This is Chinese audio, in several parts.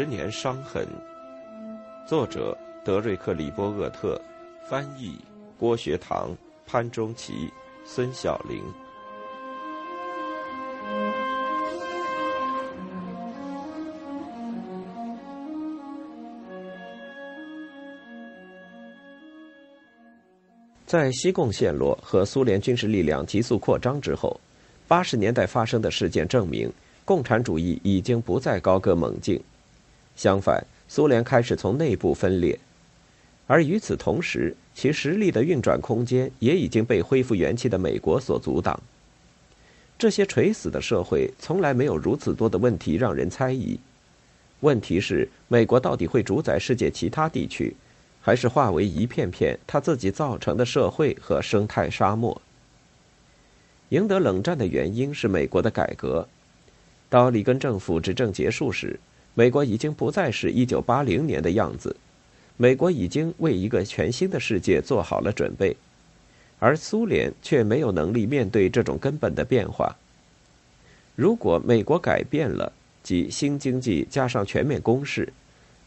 十年伤痕。作者：德瑞克·里波厄特，翻译：郭学堂、潘中奇、孙晓玲。在西贡陷落和苏联军事力量急速扩张之后，八十年代发生的事件证明，共产主义已经不再高歌猛进。相反，苏联开始从内部分裂，而与此同时，其实力的运转空间也已经被恢复元气的美国所阻挡。这些垂死的社会从来没有如此多的问题让人猜疑。问题是，美国到底会主宰世界其他地区？还是化为一片片他自己造成的社会和生态沙漠。赢得冷战的原因是美国的改革。当里根政府执政结束时，美国已经不再是一九八零年的样子。美国已经为一个全新的世界做好了准备，而苏联却没有能力面对这种根本的变化。如果美国改变了，即新经济加上全面攻势。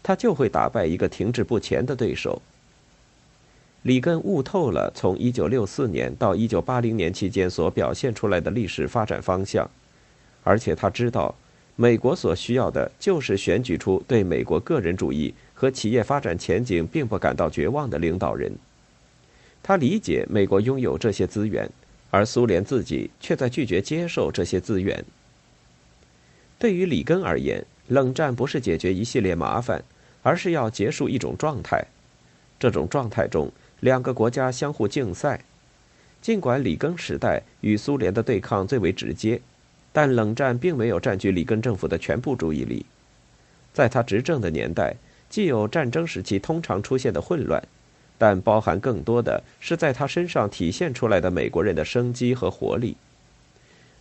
他就会打败一个停滞不前的对手。里根悟透了从1964年到1980年期间所表现出来的历史发展方向，而且他知道，美国所需要的就是选举出对美国个人主义和企业发展前景并不感到绝望的领导人。他理解美国拥有这些资源，而苏联自己却在拒绝接受这些资源。对于里根而言，冷战不是解决一系列麻烦。而是要结束一种状态，这种状态中，两个国家相互竞赛。尽管里根时代与苏联的对抗最为直接，但冷战并没有占据里根政府的全部注意力。在他执政的年代，既有战争时期通常出现的混乱，但包含更多的是在他身上体现出来的美国人的生机和活力。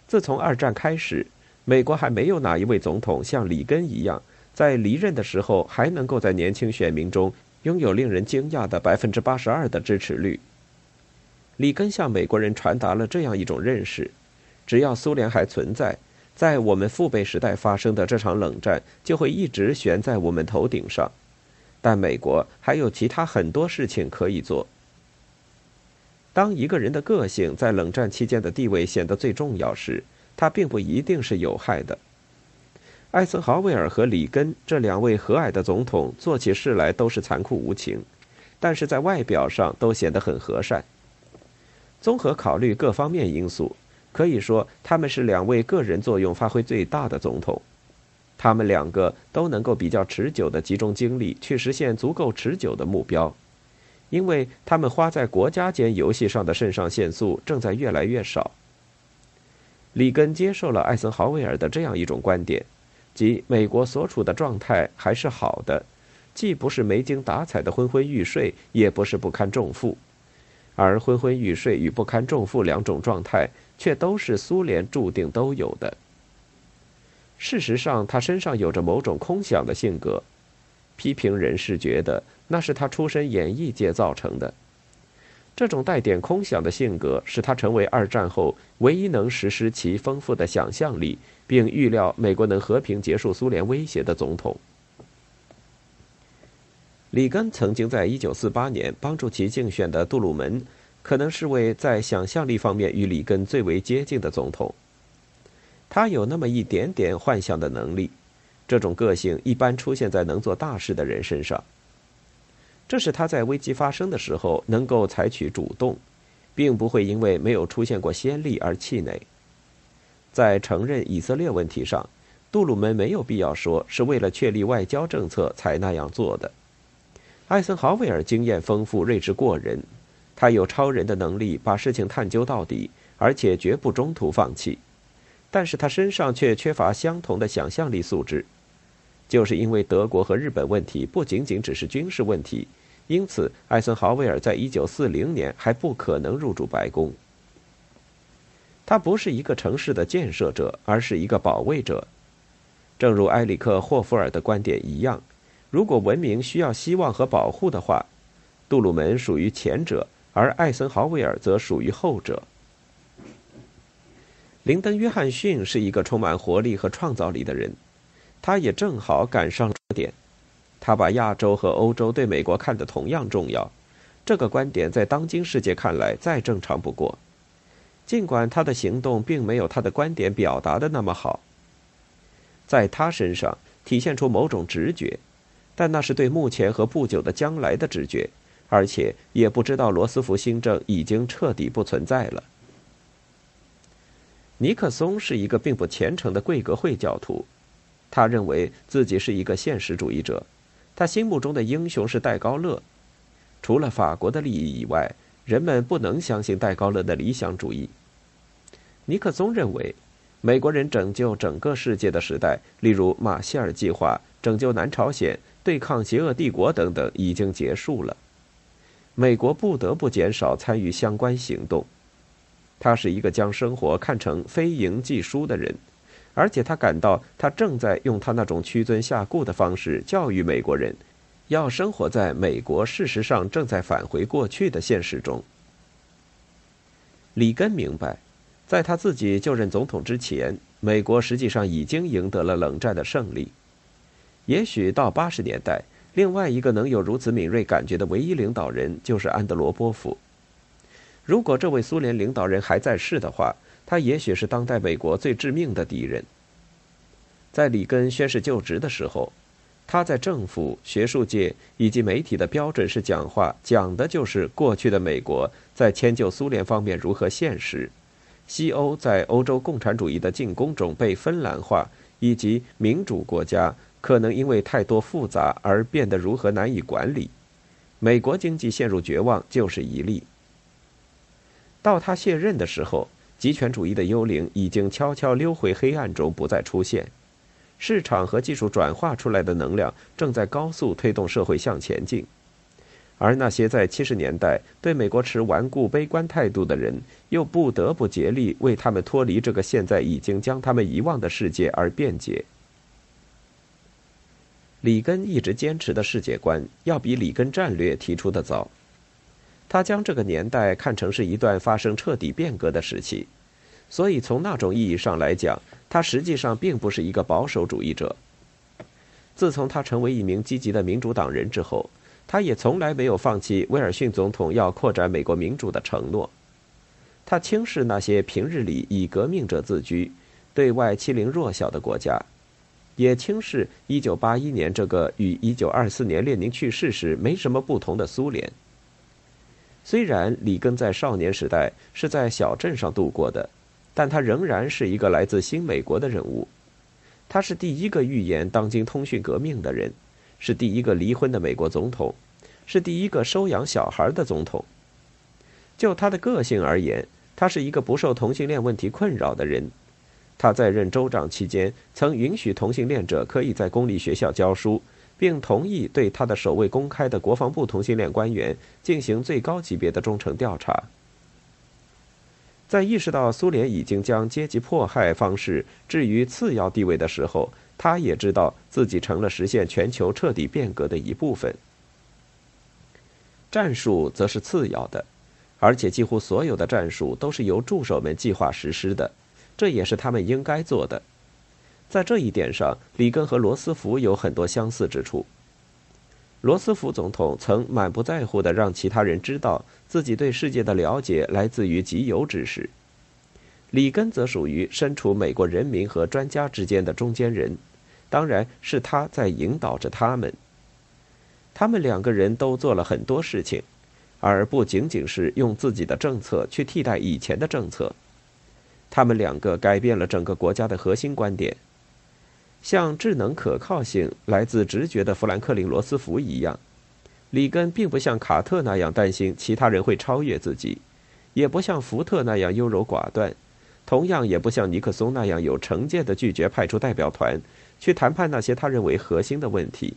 自从二战开始，美国还没有哪一位总统像里根一样。在离任的时候，还能够在年轻选民中拥有令人惊讶的百分之八十二的支持率。里根向美国人传达了这样一种认识：只要苏联还存在，在我们父辈时代发生的这场冷战就会一直悬在我们头顶上。但美国还有其他很多事情可以做。当一个人的个性在冷战期间的地位显得最重要时，他并不一定是有害的。艾森豪威尔和里根这两位和蔼的总统做起事来都是残酷无情，但是在外表上都显得很和善。综合考虑各方面因素，可以说他们是两位个人作用发挥最大的总统。他们两个都能够比较持久地集中精力去实现足够持久的目标，因为他们花在国家间游戏上的肾上腺素正在越来越少。里根接受了艾森豪威尔的这样一种观点。即美国所处的状态还是好的，既不是没精打采的昏昏欲睡，也不是不堪重负，而昏昏欲睡与不堪重负两种状态，却都是苏联注定都有的。事实上，他身上有着某种空想的性格，批评人士觉得那是他出身演艺界造成的。这种带点空想的性格，使他成为二战后唯一能实施其丰富的想象力，并预料美国能和平结束苏联威胁的总统。里根曾经在1948年帮助其竞选的杜鲁门，可能是位在想象力方面与里根最为接近的总统。他有那么一点点幻想的能力，这种个性一般出现在能做大事的人身上。这是他在危机发生的时候能够采取主动，并不会因为没有出现过先例而气馁。在承认以色列问题上，杜鲁门没有必要说是为了确立外交政策才那样做的。艾森豪威尔经验丰富、睿智过人，他有超人的能力把事情探究到底，而且绝不中途放弃。但是他身上却缺乏相同的想象力素质。就是因为德国和日本问题不仅仅只是军事问题，因此艾森豪威尔在一九四零年还不可能入主白宫。他不是一个城市的建设者，而是一个保卫者。正如埃里克霍夫尔的观点一样，如果文明需要希望和保护的话，杜鲁门属于前者，而艾森豪威尔则属于后者。林登·约翰逊是一个充满活力和创造力的人。他也正好赶上点。他把亚洲和欧洲对美国看得同样重要，这个观点在当今世界看来再正常不过。尽管他的行动并没有他的观点表达的那么好，在他身上体现出某种直觉，但那是对目前和不久的将来的直觉，而且也不知道罗斯福新政已经彻底不存在了。尼克松是一个并不虔诚的贵格会教徒，他认为自己是一个现实主义者。他心目中的英雄是戴高乐，除了法国的利益以外，人们不能相信戴高乐的理想主义。尼克松认为，美国人拯救整个世界的时代，例如马歇尔计划、拯救南朝鲜、对抗邪恶帝国等等，已经结束了。美国不得不减少参与相关行动。他是一个将生活看成非赢即输的人。而且他感到，他正在用他那种屈尊下顾的方式教育美国人，要生活在美国事实上正在返回过去的现实中。里根明白，在他自己就任总统之前，美国实际上已经赢得了冷战的胜利。也许到八十年代，另外一个能有如此敏锐感觉的唯一领导人就是安德罗波夫。如果这位苏联领导人还在世的话。他也许是当代美国最致命的敌人。在里根宣誓就职的时候，他在政府、学术界以及媒体的标准式讲话，讲的就是过去的美国在迁就苏联方面如何现实，西欧在欧洲共产主义的进攻中被芬兰化，以及民主国家可能因为太多复杂而变得如何难以管理。美国经济陷入绝望就是一例。到他卸任的时候。极权主义的幽灵已经悄悄溜回黑暗中，不再出现。市场和技术转化出来的能量正在高速推动社会向前进，而那些在七十年代对美国持顽固悲观态度的人，又不得不竭力为他们脱离这个现在已经将他们遗忘的世界而辩解。里根一直坚持的世界观，要比里根战略提出的早。他将这个年代看成是一段发生彻底变革的时期，所以从那种意义上来讲，他实际上并不是一个保守主义者。自从他成为一名积极的民主党人之后，他也从来没有放弃威尔逊总统要扩展美国民主的承诺。他轻视那些平日里以革命者自居、对外欺凌弱小的国家，也轻视1981年这个与1924年列宁去世时没什么不同的苏联。虽然里根在少年时代是在小镇上度过的，但他仍然是一个来自新美国的人物。他是第一个预言当今通讯革命的人，是第一个离婚的美国总统，是第一个收养小孩的总统。就他的个性而言，他是一个不受同性恋问题困扰的人。他在任州长期间，曾允许同性恋者可以在公立学校教书。并同意对他的首位公开的国防部同性恋官员进行最高级别的忠诚调查。在意识到苏联已经将阶级迫害方式置于次要地位的时候，他也知道自己成了实现全球彻底变革的一部分。战术则是次要的，而且几乎所有的战术都是由助手们计划实施的，这也是他们应该做的。在这一点上，里根和罗斯福有很多相似之处。罗斯福总统曾满不在乎地让其他人知道自己对世界的了解来自于极有知识，里根则属于身处美国人民和专家之间的中间人，当然是他在引导着他们。他们两个人都做了很多事情，而不仅仅是用自己的政策去替代以前的政策。他们两个改变了整个国家的核心观点。像智能可靠性来自直觉的富兰克林·罗斯福一样，里根并不像卡特那样担心其他人会超越自己，也不像福特那样优柔寡断，同样也不像尼克松那样有成见的拒绝派出代表团去谈判那些他认为核心的问题。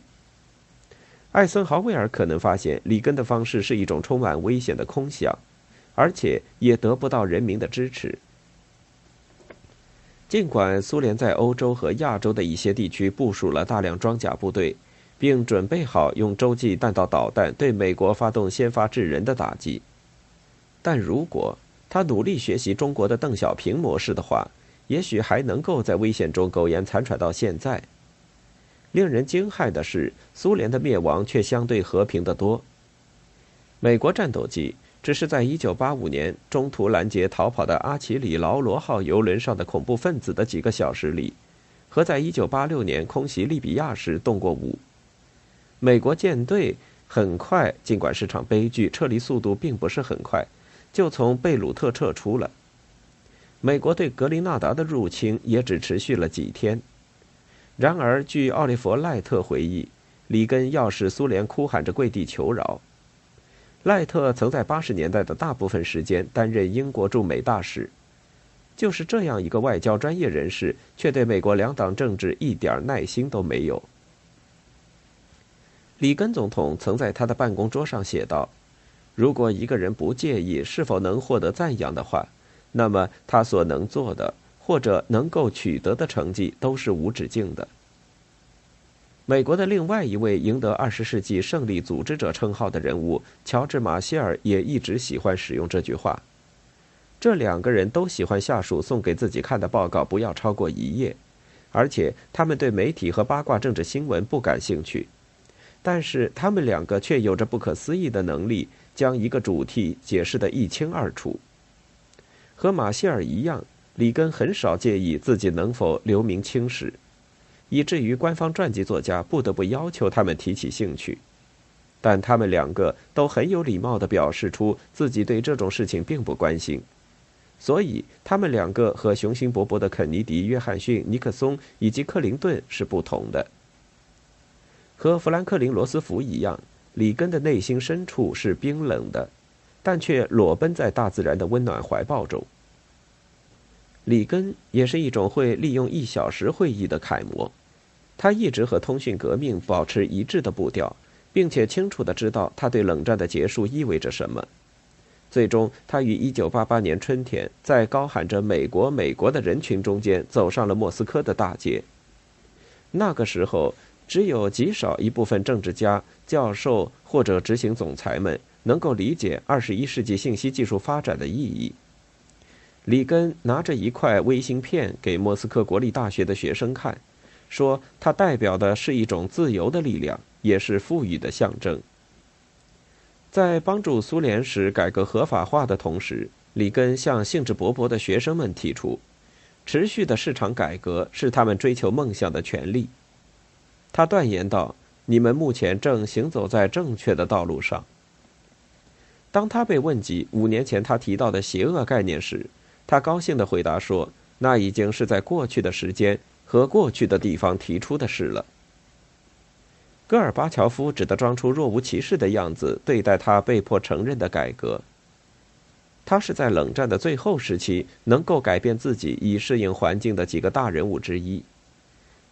艾森豪威尔可能发现里根的方式是一种充满危险的空想，而且也得不到人民的支持。尽管苏联在欧洲和亚洲的一些地区部署了大量装甲部队，并准备好用洲际弹道导弹对美国发动先发制人的打击，但如果他努力学习中国的邓小平模式的话，也许还能够在危险中苟延残喘到现在。令人惊骇的是，苏联的灭亡却相对和平得多。美国战斗机只是在1985年中途拦截逃跑的阿奇里劳罗号游轮上的恐怖分子的几个小时里，和在1986年空袭利比亚时动过武。美国舰队很快，尽管是场悲剧，撤离速度并不是很快，就从贝鲁特撤出了。美国对格林纳达的入侵也只持续了几天。然而，据奥利弗·赖特回忆，里根要使苏联哭喊着跪地求饶。赖特曾在八十年代的大部分时间担任英国驻美大使。就是这样一个外交专业人士，却对美国两党政治一点耐心都没有。里根总统曾在他的办公桌上写道：“如果一个人不介意是否能获得赞扬的话，那么他所能做的。”或者能够取得的成绩都是无止境的。美国的另外一位赢得二十世纪胜利组织者称号的人物乔治·马歇尔也一直喜欢使用这句话。这两个人都喜欢下属送给自己看的报告不要超过一页，而且他们对媒体和八卦政治新闻不感兴趣。但是他们两个却有着不可思议的能力，将一个主题解释得一清二楚。和马歇尔一样。里根很少介意自己能否留名青史，以至于官方传记作家不得不要求他们提起兴趣。但他们两个都很有礼貌地表示出自己对这种事情并不关心，所以他们两个和雄心勃勃的肯尼迪、约翰逊、尼克松以及克林顿是不同的。和富兰克林·罗斯福一样，里根的内心深处是冰冷的，但却裸奔在大自然的温暖怀抱中。里根也是一种会利用一小时会议的楷模，他一直和通讯革命保持一致的步调，并且清楚地知道他对冷战的结束意味着什么。最终，他于1988年春天在高喊着“美国，美国”的人群中间走上了莫斯科的大街。那个时候，只有极少一部分政治家、教授或者执行总裁们能够理解21世纪信息技术发展的意义。里根拿着一块微芯片给莫斯科国立大学的学生看，说：“它代表的是一种自由的力量，也是富裕的象征。”在帮助苏联使改革合法化的同时，里根向兴致勃勃的学生们提出：“持续的市场改革是他们追求梦想的权利。”他断言道：“你们目前正行走在正确的道路上。”当他被问及五年前他提到的邪恶概念时，他高兴地回答说：“那已经是在过去的时间和过去的地方提出的事了。”戈尔巴乔夫只得装出若无其事的样子对待他被迫承认的改革。他是在冷战的最后时期能够改变自己以适应环境的几个大人物之一。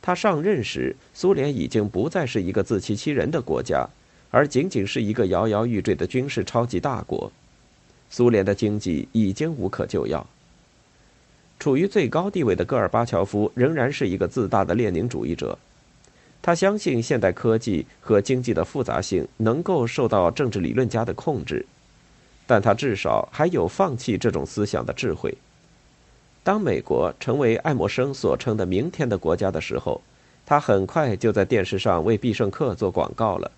他上任时，苏联已经不再是一个自欺欺人的国家，而仅仅是一个摇摇欲坠的军事超级大国。苏联的经济已经无可救药。处于最高地位的戈尔巴乔夫仍然是一个自大的列宁主义者，他相信现代科技和经济的复杂性能够受到政治理论家的控制，但他至少还有放弃这种思想的智慧。当美国成为爱默生所称的“明天的国家”的时候，他很快就在电视上为必胜客做广告了。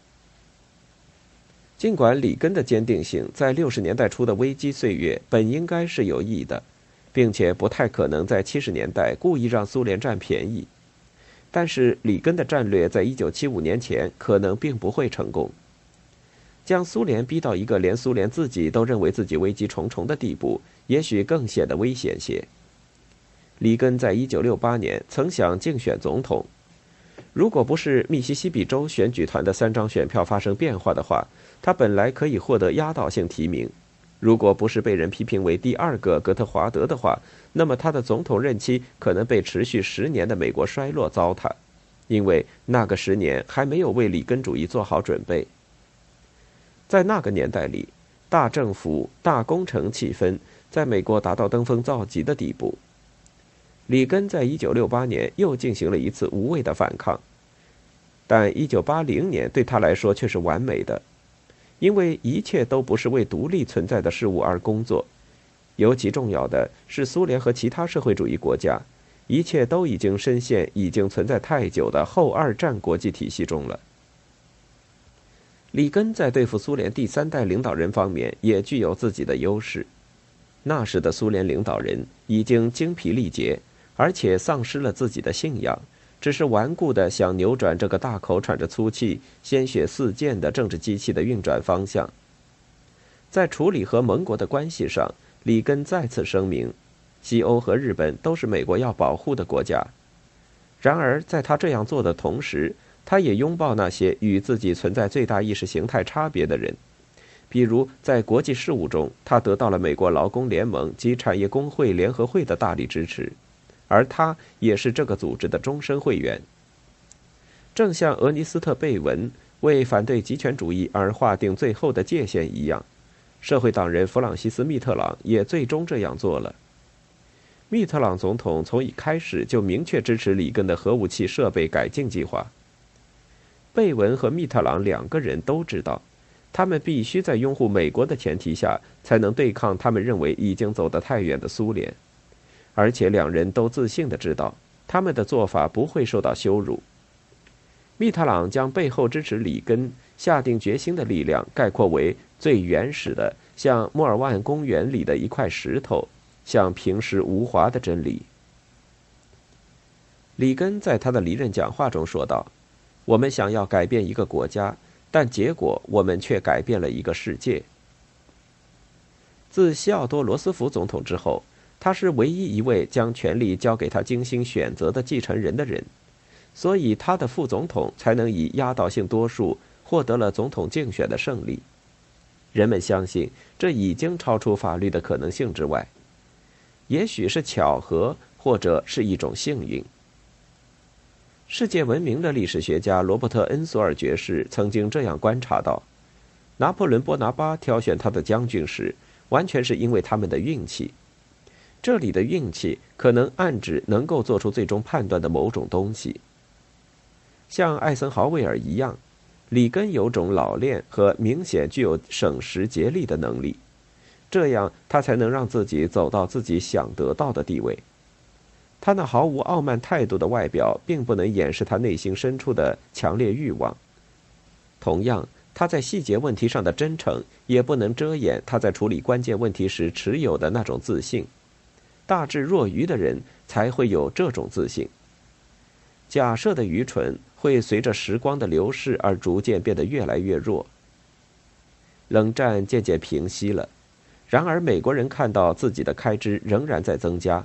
尽管里根的坚定性在六十年代初的危机岁月本应该是有益的。并且不太可能在七十年代故意让苏联占便宜，但是里根的战略在一九七五年前可能并不会成功。将苏联逼到一个连苏联自己都认为自己危机重重的地步，也许更显得危险些。里根在一九六八年曾想竞选总统，如果不是密西西比州选举团的三张选票发生变化的话，他本来可以获得压倒性提名。如果不是被人批评为第二个格特华德的话，那么他的总统任期可能被持续十年的美国衰落糟蹋，因为那个十年还没有为里根主义做好准备。在那个年代里，大政府、大工程气氛在美国达到登峰造极的地步。里根在一九六八年又进行了一次无谓的反抗，但一九八零年对他来说却是完美的。因为一切都不是为独立存在的事物而工作，尤其重要的是，苏联和其他社会主义国家，一切都已经深陷已经存在太久的后二战国际体系中了。里根在对付苏联第三代领导人方面也具有自己的优势。那时的苏联领导人已经精疲力竭，而且丧失了自己的信仰，只是顽固的想扭转这个大口喘着粗气、鲜血四溅的政治机器的运转方向。在处理和盟国的关系上，里根再次声明。西欧和日本都是美国要保护的国家，然而在他这样做的同时，他也拥抱那些与自己存在最大意识形态差别的人，比如在国际事务中，他得到了美国劳工联盟及产业工会联合会的大力支持，而他也是这个组织的终身会员。正像俄尼斯特·贝文为反对极权主义而划定最后的界限一样，社会党人弗朗西斯·密特朗也最终这样做了。密特朗总统从一开始就明确支持里根的核武器设备改进计划。贝文和密特朗两个人都知道，他们必须在拥护美国的前提下，才能对抗他们认为已经走得太远的苏联，而且两人都自信地知道，他们的做法不会受到羞辱。密特朗将背后支持里根、下定决心的力量概括为最原始的，像莫尔万公园里的一块石头。像平时无华的真理。里根在他的离任讲话中说道：“我们想要改变一个国家，但结果我们却改变了一个世界。”自西奥多·罗斯福总统之后，他是唯一一位将权力交给他精心选择的继承人的人，所以他的副总统才能以压倒性多数获得了总统竞选的胜利。人们相信，这已经超出法律的可能性之外。也许是巧合，或者是一种幸运。世界闻名的历史学家罗伯特·恩索尔爵士曾经这样观察到：拿破仑·波拿巴挑选他的将军时，完全是因为他们的运气。这里的运气可能暗指能够做出最终判断的某种东西。像艾森豪威尔一样，里根有种老练和明显具有省时竭力的能力。这样，他才能让自己走到自己想得到的地位。他那毫无傲慢态度的外表，并不能掩饰他内心深处的强烈欲望。同样，他在细节问题上的真诚，也不能遮掩他在处理关键问题时持有的那种自信。大智若愚的人才会有这种自信。假设的愚蠢会随着时光的流逝而逐渐变得越来越弱。冷战渐渐平息了。然而，美国人看到自己的开支仍然在增加，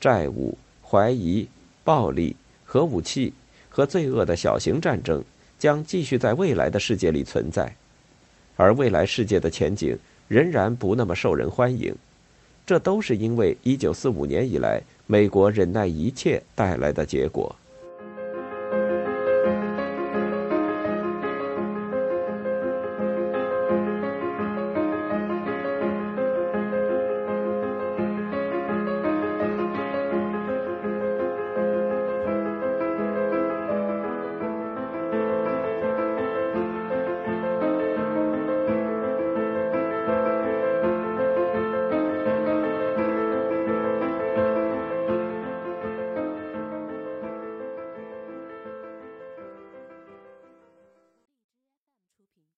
债务、怀疑、暴力、核武器和罪恶的小型战争将继续在未来的世界里存在，而未来世界的前景仍然不那么受人欢迎。这都是因为1945年以来美国忍耐一切带来的结果。